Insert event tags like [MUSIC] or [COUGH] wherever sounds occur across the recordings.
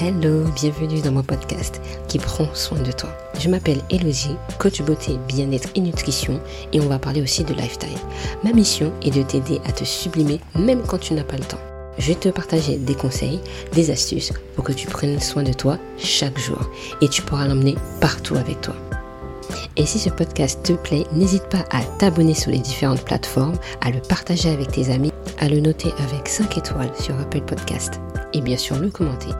Hello, bienvenue dans mon podcast qui prend soin de toi. Je m'appelle Elodie, coach beauté, bien-être et nutrition et on va parler aussi de lifestyle. Ma mission est de t'aider à te sublimer même quand tu n'as pas le temps. Je vais te partager des conseils, des astuces pour que tu prennes soin de toi chaque jour et tu pourras l'emmener partout avec toi. Et si ce podcast te plaît, n'hésite pas à t'abonner sur les différentes plateformes, à le partager avec tes amis, à le noter avec 5 étoiles sur Apple Podcast et bien sûr le commenter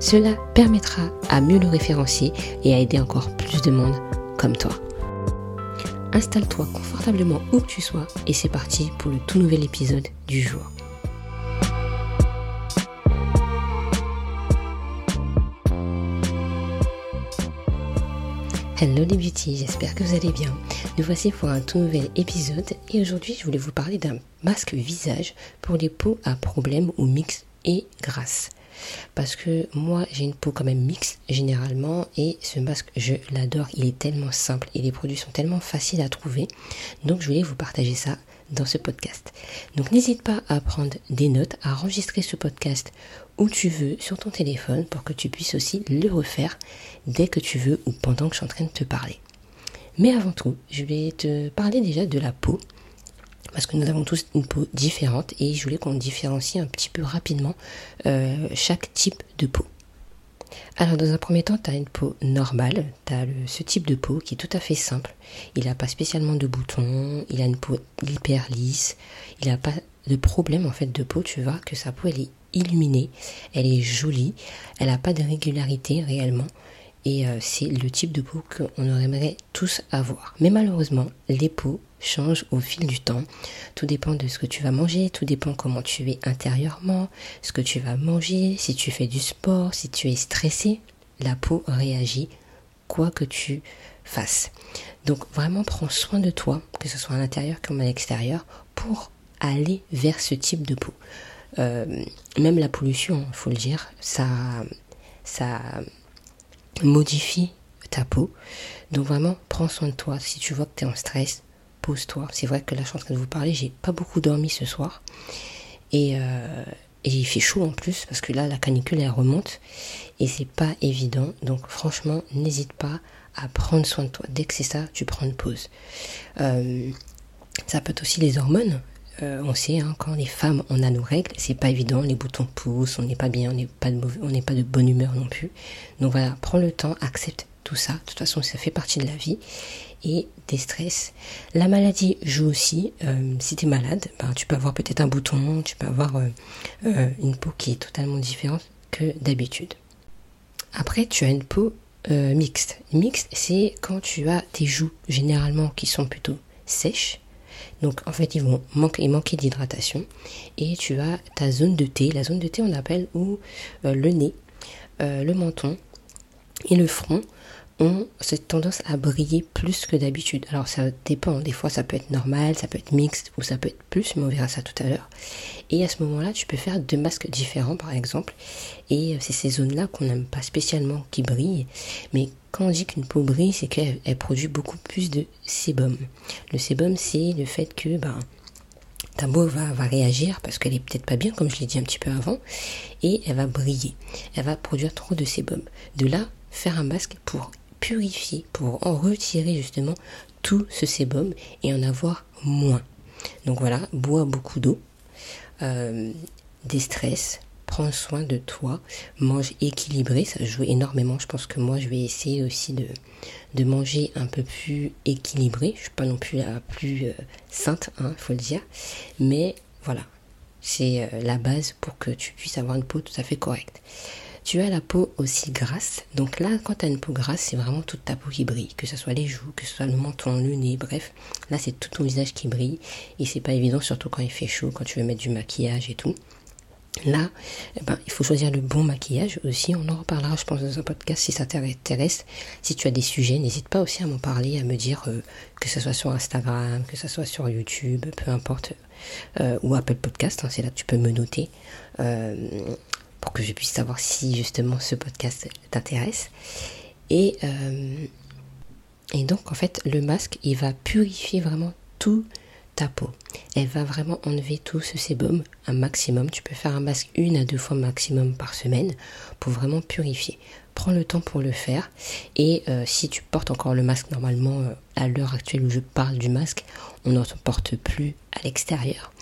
cela permettra à mieux le référencier et à aider encore plus de monde comme toi. Installe-toi confortablement où que tu sois et c'est parti pour le tout nouvel épisode du jour. Hello les beauty, j'espère que vous allez bien. Nous voici pour un tout nouvel épisode et aujourd'hui je voulais vous parler d'un masque visage pour les peaux à problème ou mix et grasses. Parce que moi, j'ai une peau quand même mixte généralement et ce masque, je l'adore. Il est tellement simple et les produits sont tellement faciles à trouver. Donc, je voulais vous partager ça dans ce podcast. Donc, n'hésite pas à prendre des notes, à enregistrer ce podcast où tu veux sur ton téléphone pour que tu puisses aussi le refaire dès que tu veux ou pendant que je suis en train de te parler. Mais avant tout, je vais te parler déjà de la peau parce que nous avons tous une peau différente et je voulais qu'on différencie un petit peu rapidement euh, chaque type de peau. Alors dans un premier temps, tu as une peau normale, tu as ce type de peau qui est tout à fait simple. Il n'a pas spécialement de boutons, il a une peau hyper lisse, il n'a pas de problème en fait de peau, tu vois que sa peau elle est illuminée, elle est jolie, elle n'a pas de régularité réellement et euh, c'est le type de peau qu'on aimerait tous avoir. Mais malheureusement, les peaux changent au fil du temps. Tout dépend de ce que tu vas manger, tout dépend comment tu es intérieurement, ce que tu vas manger, si tu fais du sport, si tu es stressé, la peau réagit quoi que tu fasses. Donc vraiment prends soin de toi, que ce soit à l'intérieur comme à l'extérieur, pour aller vers ce type de peau. Euh, même la pollution, il faut le dire, ça, ça modifie ta peau. Donc vraiment, prends soin de toi. Si tu vois que tu es en stress, pose-toi. C'est vrai que là, je suis en train de vous parler, j'ai pas beaucoup dormi ce soir. Et, euh, et, il fait chaud en plus, parce que là, la canicule, elle remonte. Et c'est pas évident. Donc franchement, n'hésite pas à prendre soin de toi. Dès que c'est ça, tu prends une pause. Euh, ça peut être aussi les hormones. Euh, on sait, hein, quand les femmes, on a nos règles, c'est pas évident, les boutons poussent, on n'est pas bien, on n'est pas, de bonne humeur non plus. Donc voilà, prends le temps, accepte tout ça. De toute façon, ça fait partie de la vie. Et des stress. La maladie joue aussi. Euh, si tu es malade, ben, tu peux avoir peut-être un bouton, tu peux avoir euh, une peau qui est totalement différente que d'habitude. Après, tu as une peau mixte. Mixte, c'est quand tu as tes joues généralement qui sont plutôt sèches donc en fait, ils vont manquer, manquer d'hydratation. Et tu as ta zone de thé. La zone de thé, on appelle où euh, le nez, euh, le menton et le front ont cette tendance à briller plus que d'habitude. Alors ça dépend, des fois ça peut être normal, ça peut être mixte ou ça peut être plus, mais on verra ça tout à l'heure. Et à ce moment-là, tu peux faire deux masques différents par exemple. Et euh, c'est ces zones-là qu'on n'aime pas spécialement qui brillent. Mais quand on dit qu'une peau brille, c'est qu'elle produit beaucoup plus de sébum. Le sébum, c'est le fait que ben, ta peau va, va réagir parce qu'elle est peut-être pas bien, comme je l'ai dit un petit peu avant, et elle va briller. Elle va produire trop de sébum. De là, faire un masque pour purifier, pour en retirer justement tout ce sébum et en avoir moins. Donc voilà, bois beaucoup d'eau, euh, des stress, prends soin de toi, mange équilibré, ça joue énormément. Je pense que moi je vais essayer aussi de, de manger un peu plus équilibré. Je suis pas non plus la plus euh, sainte, il hein, faut le dire. Mais voilà, c'est euh, la base pour que tu puisses avoir une peau tout à fait correcte. Tu as la peau aussi grasse. Donc là, quand tu as une peau grasse, c'est vraiment toute ta peau qui brille. Que ce soit les joues, que ce soit le menton, le nez, bref. Là, c'est tout ton visage qui brille. Et c'est pas évident, surtout quand il fait chaud, quand tu veux mettre du maquillage et tout. Là, eh ben, il faut choisir le bon maquillage aussi. On en reparlera, je pense, dans un podcast si ça t'intéresse. Si tu as des sujets, n'hésite pas aussi à m'en parler, à me dire euh, que ce soit sur Instagram, que ce soit sur YouTube, peu importe, euh, ou Apple Podcast. Hein, c'est là que tu peux me noter. Euh, que je puisse savoir si justement ce podcast t'intéresse. Et, euh, et donc en fait le masque il va purifier vraiment tous ta peau. Elle va vraiment enlever tout ce sébum un maximum. Tu peux faire un masque une à deux fois maximum par semaine pour vraiment purifier. Prends le temps pour le faire. Et euh, si tu portes encore le masque normalement, euh, à l'heure actuelle où je parle du masque, on n'en porte plus à l'extérieur.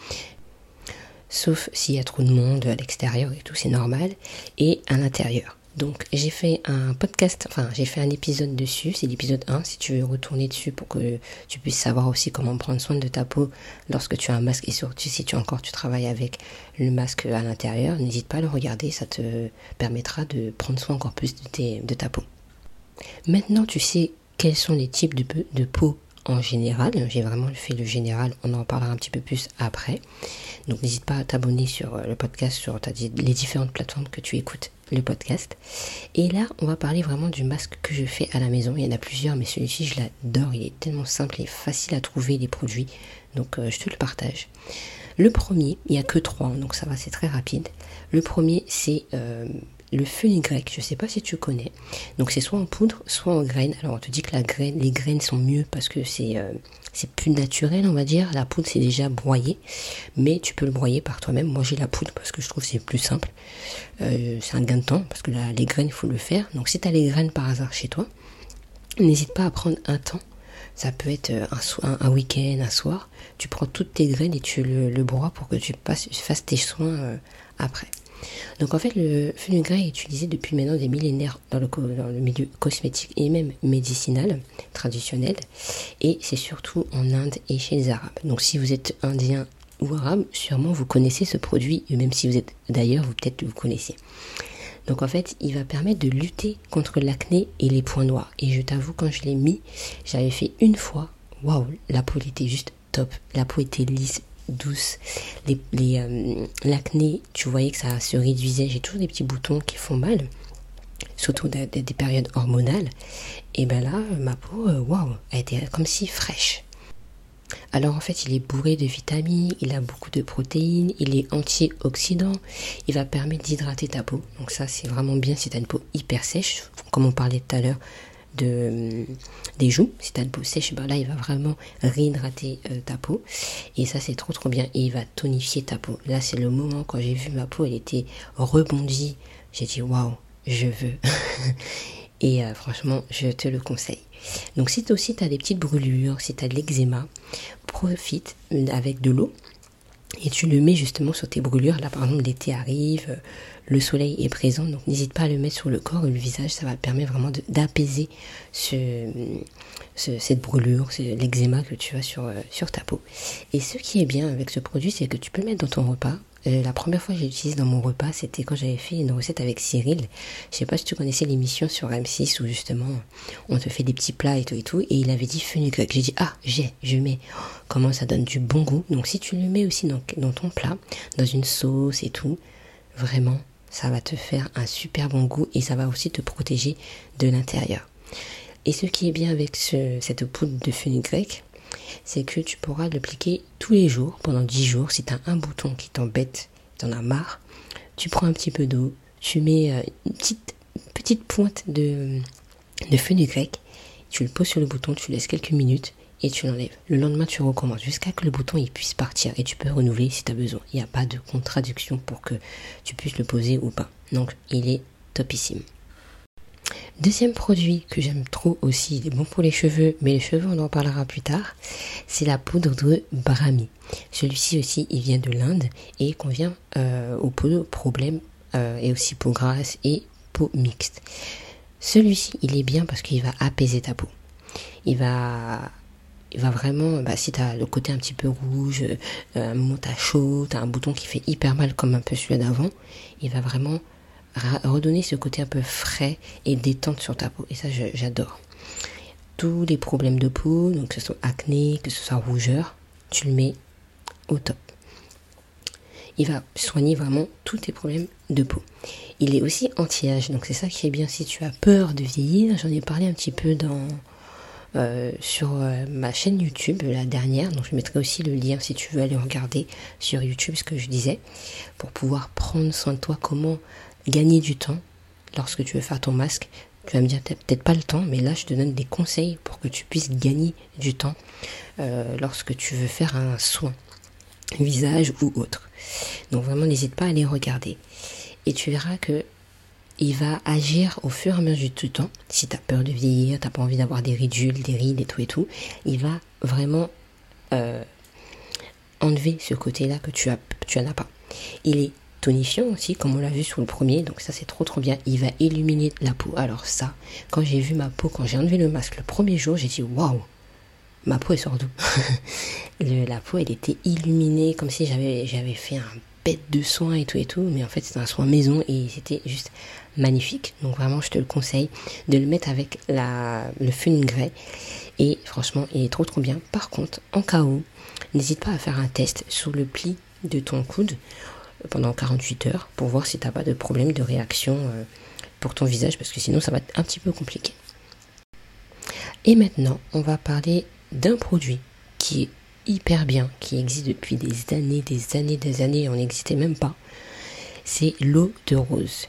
Sauf s'il y a trop de monde à l'extérieur et tout, c'est normal. Et à l'intérieur. Donc j'ai fait un podcast, enfin j'ai fait un épisode dessus, c'est l'épisode 1 si tu veux retourner dessus pour que tu puisses savoir aussi comment prendre soin de ta peau lorsque tu as un masque et surtout si tu encore tu travailles avec le masque à l'intérieur, n'hésite pas à le regarder, ça te permettra de prendre soin encore plus de, ta peau. Maintenant tu sais quels sont les types de, de peau en général. J'ai vraiment fait le général, on en parlera un petit peu plus après. Donc n'hésite pas à t'abonner sur euh, le podcast, sur les différentes plateformes que tu écoutes le podcast. Et là, on va parler vraiment du masque que je fais à la maison. Il y en a plusieurs, mais celui-ci, je l'adore. Il est tellement simple et facile à trouver les produits. Donc euh, je te le partage. Le premier, il n'y a que trois, donc ça va, c'est très rapide. Le premier, c'est euh, le grec, je ne sais pas si tu connais. Donc c'est soit en poudre, soit en graines. Alors on te dit que les graines sont mieux parce que c'est euh, c'est plus naturel, on va dire. La poudre c'est déjà broyé, mais tu peux le broyer par toi-même. Moi j'ai la poudre parce que je trouve c'est plus simple. Euh, c'est un gain de temps parce que les graines il faut le faire. Donc si tu as les graines par hasard chez toi, n'hésite pas à prendre un temps. Ça peut être un, un, week-end, un soir. Tu prends toutes tes graines et tu le, broies pour que tu passes, fasses tes soins euh, après. Donc en fait, le fenugrec est utilisé depuis maintenant des millénaires dans le, milieu cosmétique et même médicinal traditionnel. Et c'est surtout en Inde et chez les Arabes. Donc si vous êtes indien ou arabe, sûrement vous connaissez ce produit, et même si vous êtes d'ailleurs, vous peut-être vous connaissez. Donc en fait, il va permettre de lutter contre l'acné et les points noirs. Et je t'avoue, quand je l'ai mis, j'avais fait une fois. Waouh, la peau était juste top. La peau était lisse, douce. Les, euh, l'acné, tu voyais que ça se réduisait. J'ai toujours des petits boutons qui font mal, surtout des, des périodes hormonales. Et ben là, ma peau, euh, waouh, elle était comme si fraîche. Alors en fait, il est bourré de vitamines, il a beaucoup de protéines, il est antioxydant, il va permettre d'hydrater ta peau. Donc ça, c'est vraiment bien si tu une peau hyper sèche, comme on parlait tout à l'heure de, des joues. Si tu as une peau sèche, ben là, il va vraiment réhydrater euh, ta peau. Et ça, c'est trop trop bien. Il va tonifier ta peau. Là, c'est le moment quand j'ai vu ma peau, elle était rebondie. J'ai dit, waouh, je veux. [LAUGHS] Et euh, franchement, je te le conseille. Donc si toi aussi tu as des petites brûlures, si tu de l'eczéma, profite euh, avec de l'eau et tu le mets justement sur tes brûlures. Là par exemple l'été arrive, le soleil est présent, donc n'hésite pas à le mettre sur le corps ou le visage, ça va permettre vraiment d'apaiser ce, cette brûlure, l'eczéma que tu as euh, sur ta peau. Et ce qui est bien avec ce produit, c'est que tu peux le mettre dans ton repas. Euh, la première fois que j'ai utilisé dans mon repas, c'était quand j'avais fait une recette avec Cyril. Je sais pas si tu connaissais l'émission sur M6 où justement on te fait des petits plats et tout et tout. Et il avait dit fenugrec. J'ai dit ah j'ai, je mets. comment ça donne du bon goût. Donc si tu le mets aussi dans, dans ton plat, dans une sauce et tout, vraiment ça va te faire un super bon goût et ça va aussi te protéger de l'intérieur. Et ce qui est bien avec cette poudre de fenugrec, c'est que tu pourras l'appliquer tous les jours, pendant 10 jours. Si tu as un bouton qui t'embête, tu en as marre, tu prends un petit peu d'eau, tu mets euh, une petite, petite pointe de, de fenugrec, tu le poses sur le bouton, tu laisses quelques minutes et tu l'enlèves. Le lendemain, tu recommences jusqu'à que le bouton il puisse partir et tu peux renouveler si tu as besoin. Il n'y a pas de contradiction pour que tu puisses le poser ou pas. Donc, il est topissime. Deuxième produit que j'aime trop aussi, il est bon pour les cheveux, mais les cheveux on en parlera plus tard, c'est la poudre de Brahmi. Celui-ci aussi, il vient de l'Inde et convient euh, aux peaux problèmes euh, et aussi peau grasse et peau mixte. Celui-ci, il est bien parce qu'il va apaiser ta peau. Il va il va vraiment, bah, si tu as le côté un petit peu rouge, euh, un moment t'as chaud, t'as un bouton qui fait hyper mal comme un peu celui d'avant, il va vraiment redonner ce côté un peu frais et détente sur ta peau. Et ça, j'adore. Tous les problèmes de peau, donc que ce soit acné, que ce soit rougeur, tu le mets au top. Il va soigner vraiment tous tes problèmes de peau. Il est aussi anti-âge, donc c'est ça qui est bien si tu as peur de vieillir. J'en ai parlé un petit peu dans euh, sur euh, ma chaîne YouTube, la dernière. Donc je mettrai aussi le lien si tu veux aller regarder sur YouTube ce que je disais, pour pouvoir prendre soin de toi, comment gagner du temps lorsque tu veux faire ton masque, Tu vas me dire, peut-être pas le temps, mais là, je te donne des conseils pour que tu puisses gagner du temps euh, lorsque tu veux faire un soin, visage ou autre. Donc vraiment, n'hésite pas à les regarder. Et tu verras que il va agir au fur et à mesure du temps. Si tu as peur de vieillir, t'as pas envie d'avoir des ridules, des rides et tout et tout, il va vraiment euh, enlever ce côté-là que tu as, tu en as pas. Il est tonifiant aussi, comme on l'a vu sur le premier, donc ça c'est trop trop bien. Il va illuminer la peau. Alors ça, quand j'ai vu ma peau, quand j'ai enlevé le masque le premier jour, j'ai dit waouh, ma peau est sort d'où? [LAUGHS] La peau elle était illuminée comme si j'avais j'avais fait un bête de soin et tout et tout, mais en fait c'est un soin maison et c'était juste magnifique. Donc vraiment je te le conseille de le mettre avec la, le fenugrec et franchement il est trop trop bien. Par contre, en cas où, n'hésite pas à faire un test sous le pli de ton coude pendant 48 heures pour voir si tu n'as pas de problème de réaction euh, pour ton visage parce que sinon ça va être un petit peu compliqué. Et maintenant, on va parler d'un produit qui est hyper bien, qui existe depuis des années, des années, des années, on n'existait même pas. C'est l'eau de rose.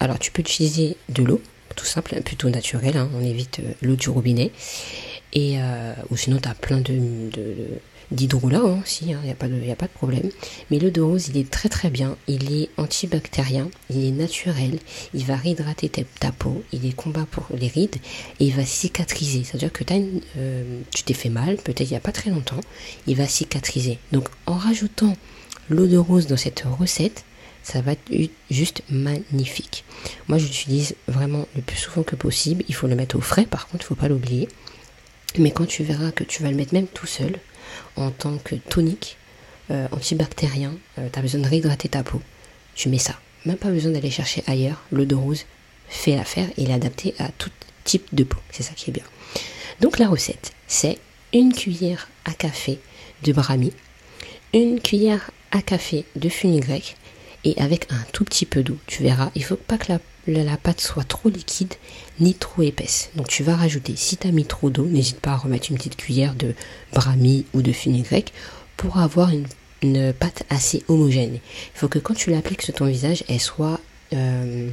Alors tu peux utiliser de l'eau, tout simple, plutôt naturelle, hein. on évite euh, l'eau du robinet. Et, euh, ou sinon tu as plein de d'hydrolat aussi, il n'y a, pas de, a pas de problème. Mais l'eau de rose, il est très très bien, il est antibactérien, il est naturel, il va réhydrater ta, peau, il est combat pour les rides et il va cicatriser. C'est-à-dire que euh, tu t'es fait mal, peut-être il n'y a pas très longtemps, il va cicatriser. Donc en rajoutant l'eau de rose dans cette recette, ça va être juste magnifique. Moi, j'utilise vraiment le plus souvent que possible. Il faut le mettre au frais, par contre, il ne faut pas l'oublier. Mais quand tu verras que tu vas le mettre même tout seul, en tant que tonique euh, antibactérien, euh, tu as besoin de réhydrater ta peau, tu mets ça. Même pas besoin d'aller chercher ailleurs. L'eau de rose fait l'affaire et il est adapté à tout type de peau. C'est ça qui est bien. Donc la recette, c'est une cuillère à café de brami, une cuillère à café de fenugrec et avec un tout petit peu d'eau. Tu verras, il faut pas que la pâte soit trop liquide ni trop épaisse. Donc tu vas rajouter, si tu as mis trop d'eau, n'hésite pas à remettre une petite cuillère de brami ou de fenugrec pour avoir une, pâte assez homogène. Il faut que quand tu l'appliques sur ton visage, elle soit euh,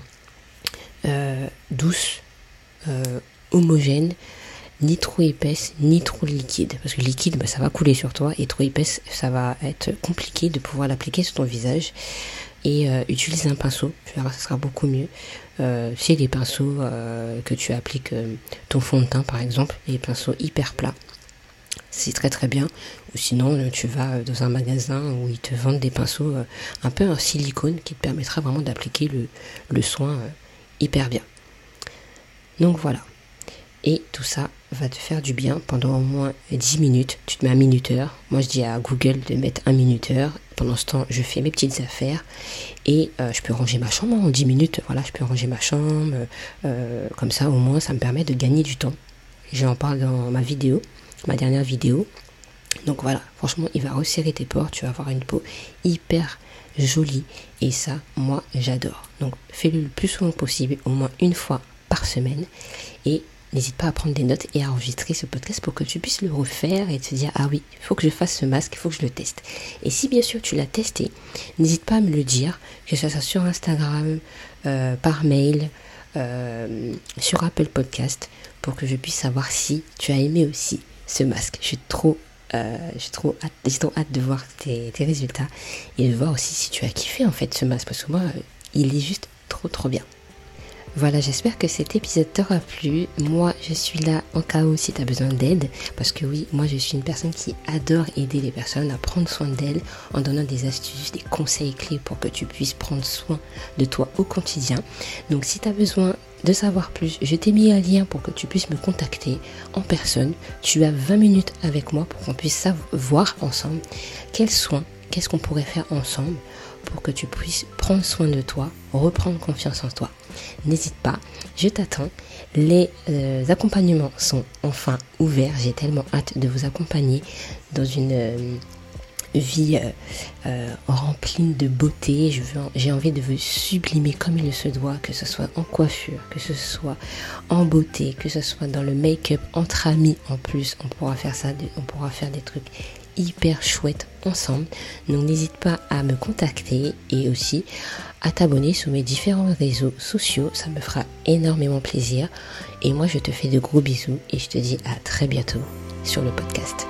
euh, douce, euh, homogène, ni trop épaisse, ni trop liquide. Parce que liquide, bah, ça va couler sur toi, et trop épaisse, ça va être compliqué de pouvoir l'appliquer sur ton visage et euh, utilise un pinceau, tu verras, ça sera beaucoup mieux. Euh, c'est des pinceaux euh, que tu appliques euh, ton fond de teint par exemple, des pinceaux hyper plats. C'est très très bien. Ou sinon, tu vas dans un magasin où ils te vendent des pinceaux un peu en silicone qui te permettra vraiment d'appliquer le, le soin hyper bien. Donc voilà. Et tout ça va te faire du bien pendant au moins 10 minutes. Tu te mets un minuteur. Moi, je dis à Google de mettre un minuteur. Pendant ce temps, je fais mes petites affaires et euh, je peux ranger ma chambre en 10 minutes. Voilà, je peux ranger ma chambre. Euh, comme ça, au moins, ça me permet de gagner du temps. J'en parle dans ma vidéo, ma dernière vidéo. Donc voilà, franchement, il va resserrer tes pores. Tu vas avoir une peau hyper jolie. Et ça, moi, j'adore. Donc, fais-le le plus souvent possible, au moins une fois par semaine. Et N'hésite pas à prendre des notes et à enregistrer ce podcast pour que tu puisses le refaire et te dire ah oui, il faut que je fasse ce masque, il faut que je le teste. Et si bien sûr tu l'as testé, n'hésite pas à me le dire, que ce soit sur Instagram, euh, par mail, euh, sur Apple Podcast, pour que je puisse savoir si tu as aimé aussi ce masque. Je trop euh, j'ai trop hâte, j'ai trop hâte de voir tes, tes, résultats et de voir aussi si tu as kiffé en fait ce masque parce que moi il est juste trop trop bien. Voilà, j'espère que cet épisode t'aura plu. Moi, je suis là en cas où si tu besoin d'aide. Parce que oui, moi, je suis une personne qui adore aider les personnes à prendre soin d'elles en donnant des astuces, des conseils clés pour que tu puisses prendre soin de toi au quotidien. Donc, si tu as besoin de savoir plus, je t'ai mis un lien pour que tu puisses me contacter en personne. Tu as 20 minutes avec moi pour qu'on puisse voir ensemble quels soins, qu'est-ce qu'on pourrait faire ensemble pour que tu puisses prendre soin de toi, reprendre confiance en toi. N'hésite pas, je t'attends. Les euh, accompagnements sont enfin ouverts. J'ai tellement hâte de vous accompagner dans une euh, vie euh, remplie de beauté. J'ai envie de vous sublimer comme il se doit, que ce soit en coiffure, que ce soit en beauté, que ce soit dans le make-up entre amis en plus. On pourra faire ça, on pourra faire des trucs hyper chouette ensemble. Donc n'hésite pas à me contacter et aussi à t'abonner sur mes différents réseaux sociaux. Ça me fera énormément plaisir. Et moi, je te fais de gros bisous et je te dis à très bientôt sur le podcast.